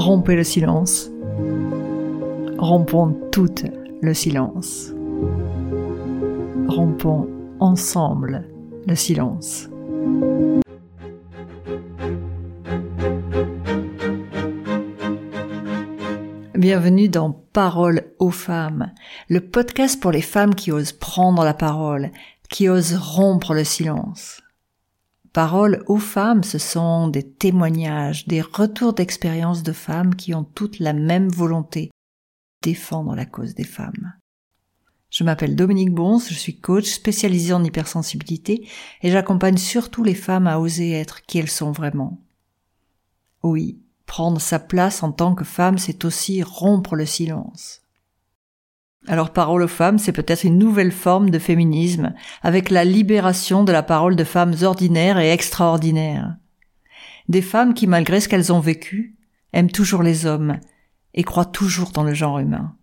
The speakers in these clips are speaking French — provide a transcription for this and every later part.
Rompez le silence. Rompons tout le silence. Rompons ensemble le silence. Bienvenue dans Parole aux femmes, le podcast pour les femmes qui osent prendre la parole, qui osent rompre le silence. Parole aux femmes, ce sont des témoignages, des retours d'expérience de femmes qui ont toutes la même volonté, défendre la cause des femmes. Je m'appelle Dominique Bons, je suis coach spécialisé en hypersensibilité et j'accompagne surtout les femmes à oser être qui elles sont vraiment. Oui, prendre sa place en tant que femme, c'est aussi rompre le silence. Alors parole aux femmes, c'est peut-être une nouvelle forme de féminisme, avec la libération de la parole de femmes ordinaires et extraordinaires. Des femmes qui, malgré ce qu'elles ont vécu, aiment toujours les hommes et croient toujours dans le genre humain.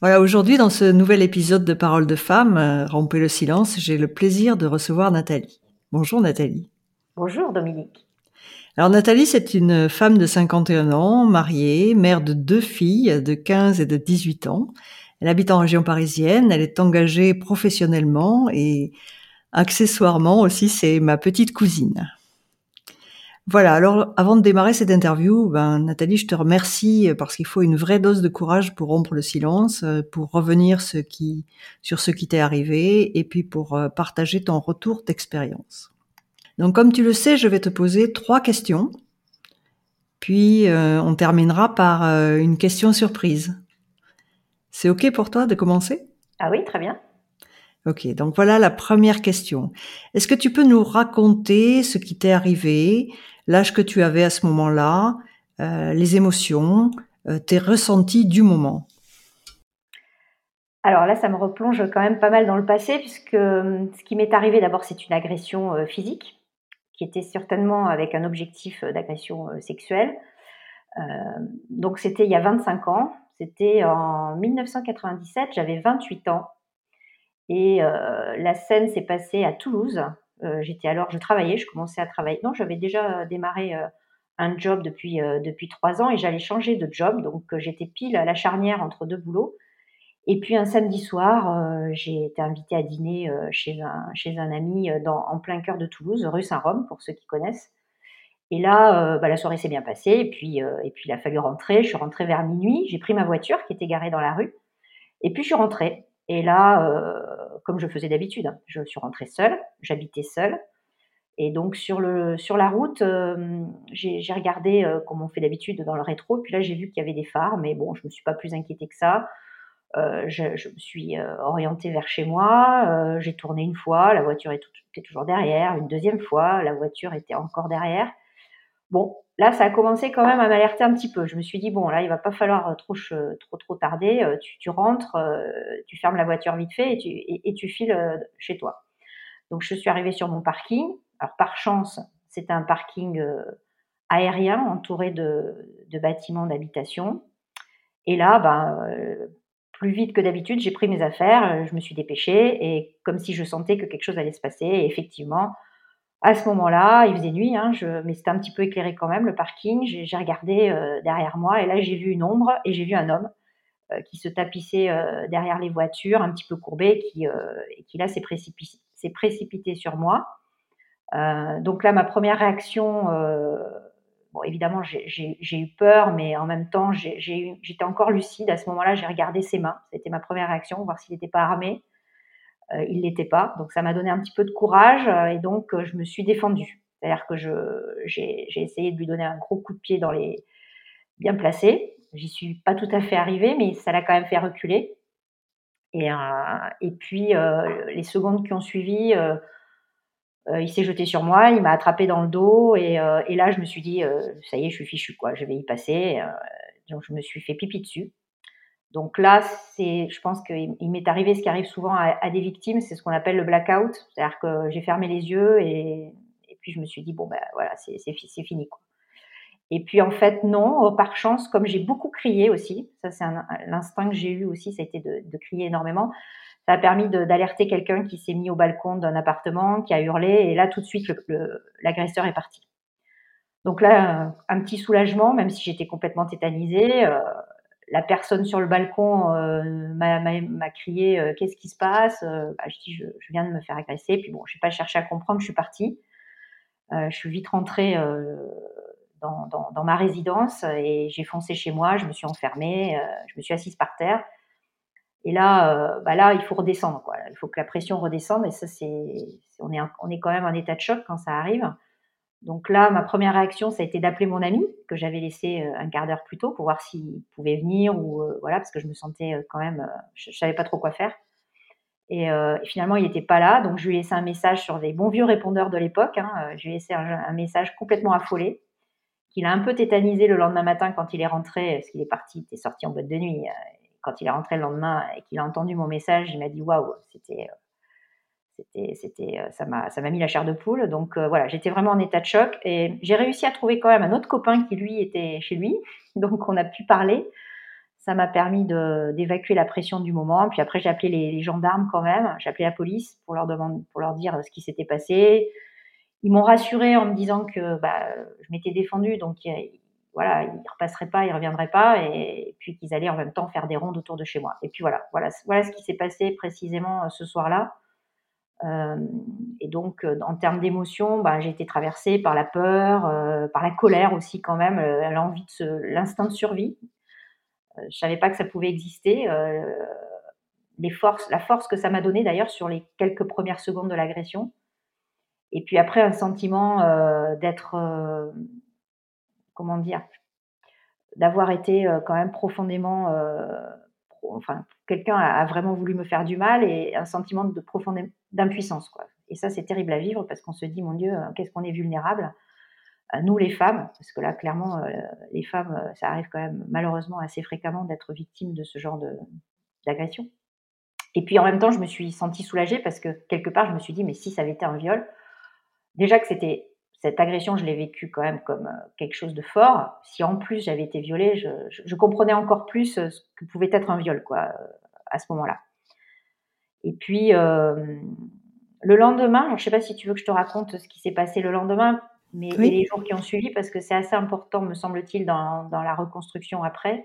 Voilà, aujourd'hui, dans ce nouvel épisode de Parole de femmes, euh, Rompez le silence, j'ai le plaisir de recevoir Nathalie. Bonjour Nathalie. Bonjour Dominique. Alors Nathalie, c'est une femme de 51 ans, mariée, mère de deux filles de 15 et de 18 ans. Elle habite en région parisienne, elle est engagée professionnellement et accessoirement aussi c'est ma petite cousine. Voilà, alors avant de démarrer cette interview, ben, Nathalie, je te remercie parce qu'il faut une vraie dose de courage pour rompre le silence, pour revenir sur ce qui t'est arrivé et puis pour euh, partager ton retour d'expérience. Donc comme tu le sais, je vais te poser trois questions. Puis euh, on terminera par euh, une question surprise. C'est OK pour toi de commencer? Ah oui, très bien. Ok, donc voilà la première question. Est-ce que tu peux nous raconter ce qui t'est arrivé, l'âge que tu avais à ce moment-là, euh, les émotions, tes ressentis du moment? Alors là, ça me replonge quand même pas mal dans le passé, puisque ce qui m'est arrivé d'abord, c'est une agression physique qui était certainement avec un objectif euh, d'agression euh, sexuelle. Euh, donc c'était il y a 25 ans, c'était en 1997, j'avais 28 ans. Et la scène s'est passée à Toulouse. J'étais alors, je travaillais, je commençais à travailler. Non, j'avais déjà démarré un job depuis depuis trois ans et j'allais changer de job. Donc j'étais pile à la charnière entre deux boulots. Et puis un samedi soir, euh, j'ai été invitée à dîner euh, chez, un, ami euh, en plein cœur de Toulouse, rue Saint-Rome, pour ceux qui connaissent. Et là, bah, la soirée s'est bien passée. Et puis, il a fallu rentrer. Je suis rentrée vers minuit. J'ai pris ma voiture qui était garée dans la rue. Et puis, je suis rentrée. Et là, comme je faisais d'habitude, hein, je suis rentrée seule. J'habitais seule. Et donc, sur la route, j'ai regardé, comme on fait d'habitude, dans le rétro. Puis là, j'ai vu qu'il y avait des phares. Mais bon, je ne me suis pas plus inquiétée que ça. Euh, je, me suis euh, orientée vers chez moi, euh, j'ai tourné une fois, la voiture était toujours derrière, une deuxième fois, la voiture était encore derrière. Bon, là, ça a commencé quand même à m'alerter un petit peu. Je me suis dit, bon, là, il va pas falloir trop, tarder. Tu, rentres, tu fermes la voiture vite fait et tu, files chez toi. Donc, je suis arrivée sur mon parking. Alors, par chance, c'était un parking aérien entouré de, de bâtiments d'habitation. Et là, ben, plus vite que d'habitude, j'ai pris mes affaires, euh, je me suis dépêchée et comme si je sentais que quelque chose allait se passer. Et effectivement, à ce moment-là, il faisait nuit, hein, mais c'était un petit peu éclairé quand même, le parking. J'ai regardé euh, derrière moi et là, j'ai vu une ombre et j'ai vu un homme euh, qui se tapissait derrière les voitures, un petit peu courbé, qui, qui là s'est précipité, sur moi. donc là, ma première réaction évidemment, j'ai eu peur, mais en même temps, j'étais encore lucide. À ce moment-là, j'ai regardé ses mains. C'était ma première réaction, voir s'il n'était pas armé. Euh, il l'était pas. Donc, ça m'a donné un petit peu de courage euh, et donc euh, je me suis défendue. C'est-à-dire que j'ai essayé de lui donner un gros coup de pied dans les bien placé. J'y suis pas tout à fait arrivée, mais ça l'a quand même fait reculer. Et, et puis, les secondes qui ont suivi, euh, il s'est jeté sur moi, il m'a attrapé dans le dos et, euh, et, là je me suis dit euh, ça y est, je suis fichu quoi, je vais y passer. donc je me suis fait pipi dessus. Donc là, c'est, je pense qu'il m'est arrivé ce qui arrive souvent à, des victimes, c'est ce qu'on appelle le blackout, c'est-à-dire que j'ai fermé les yeux et, et, puis je me suis dit bon ben voilà, c'est, fini quoi. Et puis en fait non, par chance, comme j'ai beaucoup crié aussi, ça c'est l'instinct que j'ai eu aussi, ça a été de crier énormément Ça a permis d'alerter quelqu'un qui s'est mis au balcon d'un appartement, qui a hurlé, et là tout de suite l'agresseur est parti. Donc là, un petit soulagement, même si j'étais complètement tétanisée. Euh, la personne sur le balcon euh, m'a crié euh, qu'est-ce qui se passe? Bah, Je dis je, viens de me faire agresser. Puis bon, je n'ai pas cherché à comprendre, je suis partie. je suis vite rentrée dans, dans, ma résidence et j'ai foncé chez moi. Je me suis enfermée, je me suis assise par terre. Et là, bah là, il faut redescendre. Quoi. Il faut que la pression redescende. Et ça, c'est, on est, on est quand même en état de choc quand ça arrive. Donc là, ma première réaction, ça a été d'appeler mon ami que j'avais laissé euh, un quart d'heure plus tôt pour voir s'il pouvait venir ou euh, voilà parce que je me sentais euh, quand même, je, savais pas trop quoi faire. Et, finalement, il n'était pas là, donc je lui ai laissé un message sur des bons vieux répondeurs de l'époque. Hein, je lui ai laissé un, message complètement affolé, qu'il a un peu tétanisé le lendemain matin quand il est rentré, parce qu'il est parti, il était sorti en boîte de nuit. Quand il est rentré le lendemain et qu'il a entendu mon message, il m'a dit waouh, c'était c'était, c'était, euh, ça m'a, ça m'a mis la chair de poule. Donc euh, voilà, j'étais vraiment en état de choc et j'ai réussi à trouver quand même un autre copain qui lui était chez lui. Donc on a pu parler. Ça m'a permis d'évacuer la pression du moment. Puis après j'ai appelé les, gendarmes quand même. J'ai appelé la police pour leur demander, pour leur dire ce qui s'était passé. Ils m'ont rassuré en me disant que bah, je m'étais défendue, donc voilà, ils repasseraient pas, ils reviendraient pas, et, puis qu'ils allaient en même temps faire des rondes autour de chez moi. Et puis voilà, voilà, voilà ce qui s'est passé précisément euh, ce soir-là. Euh, et donc, euh, en termes d'émotion, bah, j'ai été traversée par la peur, par la colère aussi quand même, l'envie de l'instinct de survie. je savais pas que ça pouvait exister. les forces, la force que ça m'a donné d'ailleurs sur les quelques premières secondes de l'agression. Et puis après, un sentiment d'être, comment dire, d'avoir été quand même profondément enfin, quelqu'un a, vraiment voulu me faire du mal et un sentiment de profonde d'impuissance, quoi. Et ça, c'est terrible à vivre parce qu'on se dit, mon Dieu, euh, qu'est-ce qu'on est vulnérable, euh, nous les femmes, parce que là, clairement, euh, les femmes, ça arrive quand même malheureusement assez fréquemment d'être victimes de ce genre d'agression. Et puis en même temps, je me suis sentie soulagée parce que quelque part, je me suis dit, mais si ça avait été un viol, déjà que c'était cette agression, je l'ai vécue quand même comme euh, quelque chose de fort. Si en plus j'avais été violée, je, comprenais encore plus euh, ce que pouvait être un viol, quoi, euh, à ce moment-là. Et puis, le lendemain, je ne sais pas si tu veux que je te raconte ce qui s'est passé le lendemain, mais les jours qui ont suivi, parce que c'est assez important, me semble-t-il, dans, la reconstruction après.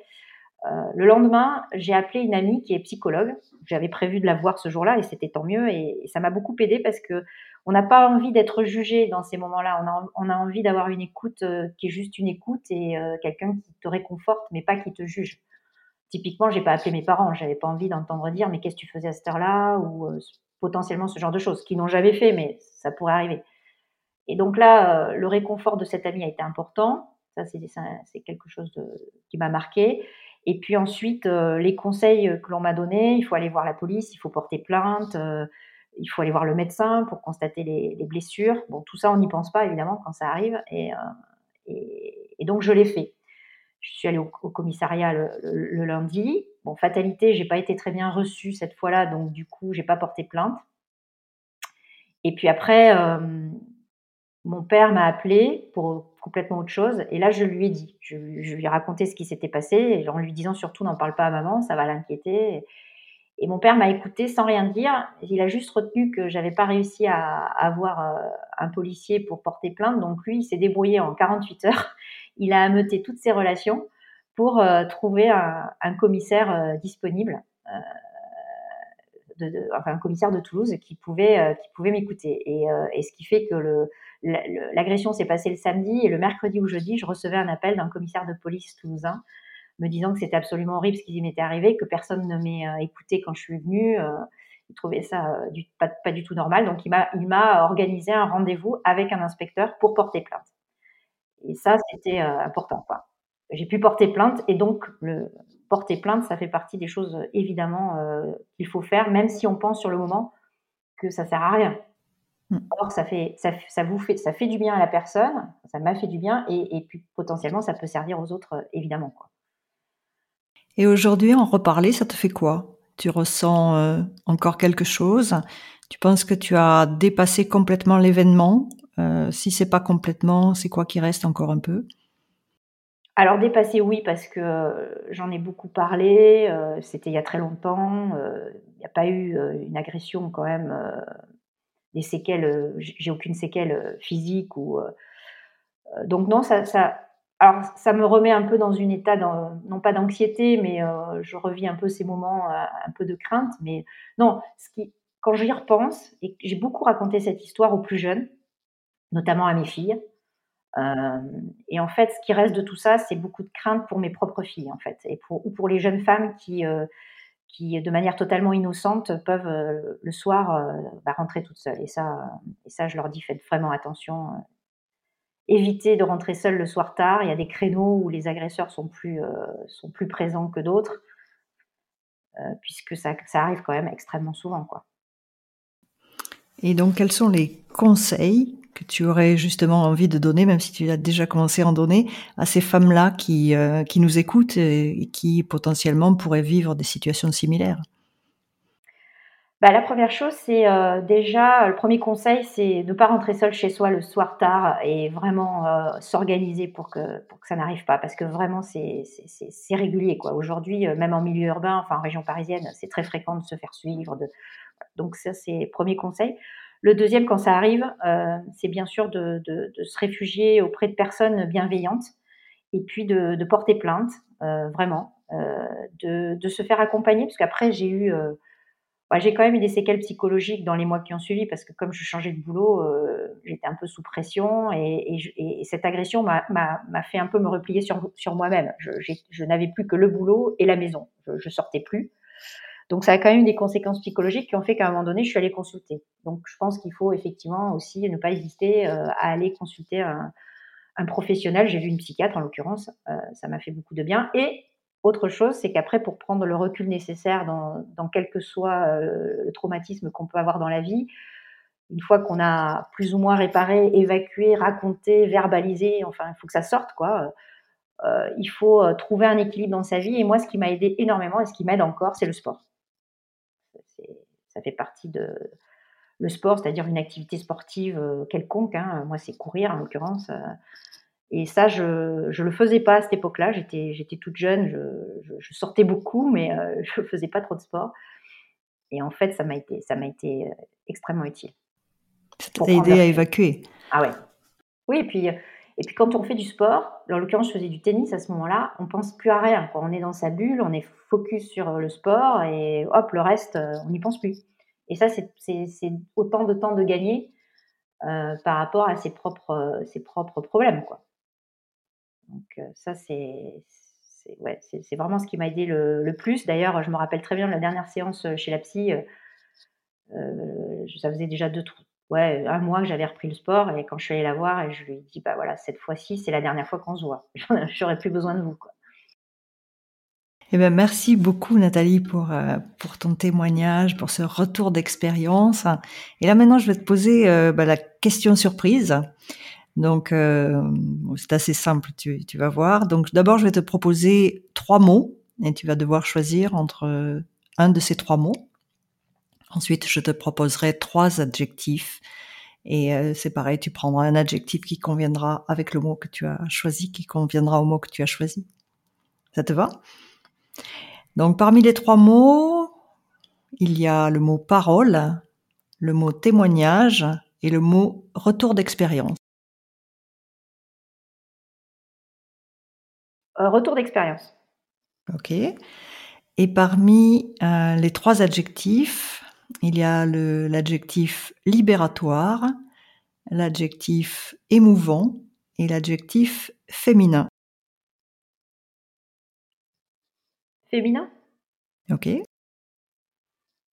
Le lendemain, j'ai appelé une amie qui est psychologue. J'avais prévu de la voir ce jour-là et c'était tant mieux. Et, ça m'a beaucoup aidé parce que on n'a pas envie d'être jugé dans ces moments-là. On a, envie d'avoir une écoute euh, qui est juste une écoute et euh, quelqu'un qui te réconforte, mais pas qui te juge. Typiquement, j'ai pas appelé mes parents. J'avais pas envie d'entendre dire mais qu'est-ce que tu faisais à cette heure-là ou euh, potentiellement ce genre de choses, qui n'ont jamais fait, mais ça pourrait arriver. Et donc là, le réconfort de cette amie a été important. Ça, c'est quelque chose qui m'a marqué. Et puis ensuite, les conseils que l'on m'a donnés, il faut aller voir la police, il faut porter plainte il faut aller voir le médecin pour constater les, blessures. Bon, tout ça, on n'y pense pas évidemment quand ça arrive. Et, euh, donc, je l'ai fait. Je suis allée au, commissariat le, lundi. Bon, fatalité, j'ai pas été très bien reçue cette fois-là, donc du coup, j'ai pas porté plainte. Et puis après, euh, mon père m'a appelé pour complètement autre chose. Et là, je lui ai dit, je, lui ai raconté ce qui s'était passé, en lui disant surtout, n'en parle pas à maman, ça va l'inquiéter. Et mon père m'a écouté sans rien dire. Il a juste retenu que j'avais pas réussi à, avoir euh, un policier pour porter plainte. Donc lui, il s'est débrouillé en 48 heures. Il a ameuté toutes ses relations pour euh, trouver un, commissaire euh, un commissaire de Toulouse qui pouvait, qui pouvait m'écouter. Et, et, ce qui fait que l'agression s'est passée le samedi et le mercredi ou jeudi, je recevais un appel d'un commissaire de police toulousain me disant que c'était absolument horrible ce qui m'était arrivé, que personne ne m'ait euh, écouté quand je suis venue. Euh, il trouvait ça euh, du, pas, du tout normal. Donc, il m'a organisé un rendez-vous avec un inspecteur pour porter plainte. Et ça, c'était important. J'ai pu porter plainte et donc le porter plainte, ça fait partie des choses évidemment qu'il faut faire, même si on pense sur le moment que ça sert à rien. Mm. Or, ça fait, ça, vous fait, ça fait du bien à la personne, ça m'a fait du bien, et, et, puis potentiellement, ça peut servir aux autres, évidemment. Quoi. Et aujourd'hui, en reparler, ça te fait quoi? Tu ressens euh, encore quelque chose? Tu penses que tu as dépassé complètement l'événement? Euh, Si c'est pas complètement, c'est quoi qui reste encore un peu? Alors dépassé, oui, parce que euh, j'en ai beaucoup parlé, c'était il y a très longtemps, n'y a pas eu une agression quand même, des séquelles, j'ai aucune séquelle physique ou. donc non, ça, me remet un peu dans une état, non pas d'anxiété, mais je revis un peu ces moments, un peu de crainte. Mais non, ce qui, quand j'y repense, et j'ai beaucoup raconté cette histoire aux plus jeunes, notamment à mes filles. Et en fait, ce qui reste de tout ça, c'est beaucoup de crainte pour mes propres filles, en fait, et pour, ou pour les jeunes femmes qui, qui, de manière totalement innocente, peuvent euh, le soir euh, bah, rentrer toutes seules. Et ça, et ça, je leur dis, faites vraiment attention. Euh. évitez de rentrer seule le soir tard. Il y a des créneaux où les agresseurs sont plus, sont plus présents que d'autres, puisque ça, ça, arrive quand même extrêmement souvent. Quoi. Et donc, quels sont les conseils que tu aurais justement envie de donner, même si tu as déjà commencé à en donner, à ces femmes-là qui, euh, qui nous écoutent et, qui potentiellement pourraient vivre des situations similaires? Bah, la première chose, c'est euh, déjà, le premier conseil, c'est de ne pas rentrer seul chez soi le soir tard et vraiment euh, s'organiser pour que, pour que ça n'arrive pas. Parce que vraiment, c'est régulier. quoi. Aujourd'hui, même en milieu urbain, enfin en région parisienne, c'est très fréquent de se faire suivre. Donc ça, c'est premier conseil. Le deuxième, quand ça arrive, euh, c'est bien sûr de, se réfugier auprès de personnes bienveillantes et puis de, porter plainte, euh, vraiment, euh, de, se faire accompagner, parce qu'après, j'ai eu, bah, j'ai quand même eu des séquelles psychologiques dans les mois qui ont suivi, parce que comme je changeais de boulot, j'étais un peu sous pression et, cette agression m'a fait un peu me replier sur, moi-même. Je, n'avais plus que le boulot et la maison. Je, je sortais plus. Donc ça a quand même des conséquences psychologiques qui ont fait qu'à un moment donné, je suis allée consulter. Donc je pense qu'il faut effectivement aussi ne pas hésiter euh, à aller consulter un, professionnel. J'ai vu une psychiatre en l'occurrence, euh, ça m'a fait beaucoup de bien. Et autre chose, c'est qu'après, pour prendre le recul nécessaire dans, dans quel que soit euh, le traumatisme qu'on peut avoir dans la vie, une fois qu'on a plus ou moins réparé, évacué, raconté, verbalisé, enfin, il faut que ça sorte, quoi. il faut trouver un équilibre dans sa vie. Et moi, ce qui m'a aidé énormément et ce qui m'aide encore, c'est le sport ça fait partie de le sport, c'est-à-dire une activité sportive euh, quelconque. Hein. Moi, c'est courir en l'occurrence. Euh. et ça, je ne le faisais pas à cette époque-là. J'étais, j'étais toute jeune, je, sortais beaucoup, mais euh, je ne faisais pas trop de sport. Et en fait, ça m'a été, ça m'a été extrêmement utile. Ça t'a aidé à évacuer. Ah ouais. Oui, et puis, et puis quand on fait du sport, en l'occurrence, je faisais du tennis à ce moment-là, on pense plus à rien. On est dans sa bulle, on est focus sur le sport et hop, le reste, on n'y pense plus. Et ça, c'est autant de temps de gagner euh, par rapport à ses propres, ses propres problèmes. Quoi. Donc euh, ça, c'est ouais, vraiment ce qui m'a aidé le, plus. D'ailleurs, je me rappelle très bien de la dernière séance chez la psy. Euh, ça faisait déjà deux, ouais, un mois que j'avais repris le sport et quand je suis allée la voir je lui ai dit bah voilà cette fois-ci c'est la dernière fois qu'on se voit j'aurais plus besoin de vous quoi. Eh ben, merci beaucoup Nathalie pour, euh, pour ton témoignage, pour ce retour d'expérience. Et là maintenant, je vais te poser euh, bah, la question surprise. Donc, euh, c'est assez simple, tu, tu, vas voir. Donc, d'abord, je vais te proposer trois mots et tu vas devoir choisir entre un de ces trois mots. Ensuite, je te proposerai trois adjectifs. Et c'est pareil, tu prendras un adjectif qui conviendra avec le mot que tu as choisi, qui conviendra au mot que tu as choisi. Ça te va? Donc parmi les trois mots, il y a le mot parole, le mot témoignage et le mot retour d'expérience. Euh, retour d'expérience. Ok. Et parmi euh, les trois adjectifs, il y a l'adjectif libératoire, l'adjectif émouvant et l'adjectif féminin. féminin? Ok.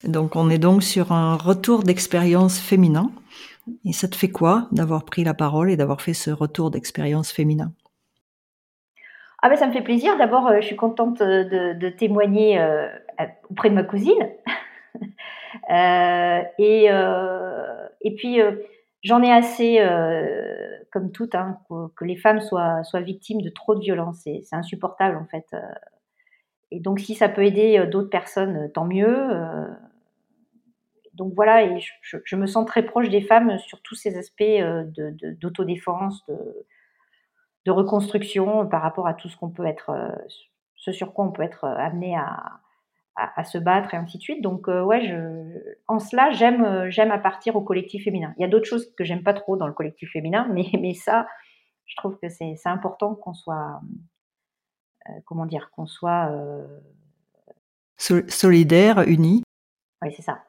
Donc on est donc sur un retour d'expérience féminin. Et ça te fait quoi d'avoir pris la parole et d'avoir fait ce retour d'expérience féminin? Ah ben ça me fait plaisir. D'abord, euh, je suis contente de, témoigner euh, auprès de ma cousine. Euh, et, et puis, j'en ai assez, comme tout, hein, que, les femmes soient, soient victimes de trop de violence. C'est insupportable, en fait. Et donc, si ça peut aider euh, d'autres personnes, euh, tant mieux. Euh. donc voilà, et je, me sens très proche des femmes sur tous ces aspects d'autodéfense, de, de, reconstruction par rapport à tout ce qu'on peut être, ce sur quoi on peut être amené à, à, se battre et ainsi de suite. Donc ouais, je, en cela, j'aime j'aime appartir au collectif féminin. Il y a d'autres choses que j'aime pas trop dans le collectif féminin, mais mais ça, je trouve que c'est important qu'on soit comment dire qu'on soit solidaire, unis. Oui, c'est ça.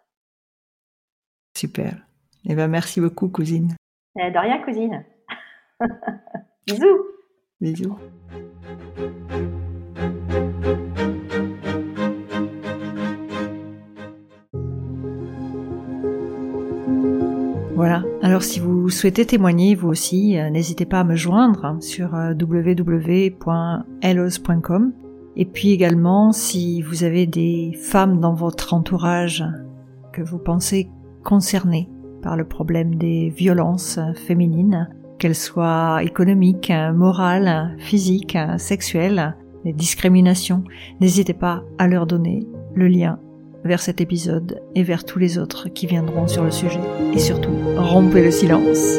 Super. Eh ben, merci beaucoup, cousine. Eh, de rien, cousine. Bisous. Bisous. Voilà. Alors si vous souhaitez témoigner vous aussi, euh, n'hésitez pas à me joindre sur euh, www.elos.com. Et puis également, si vous avez des femmes dans votre entourage que vous pensez concernées par le problème des violences féminines, qu'elles soient économiques, morales, physiques, sexuelles, les discriminations, n'hésitez pas à leur donner le lien vers cet épisode et vers tous les autres qui viendront sur le sujet. Et surtout, rompez le silence.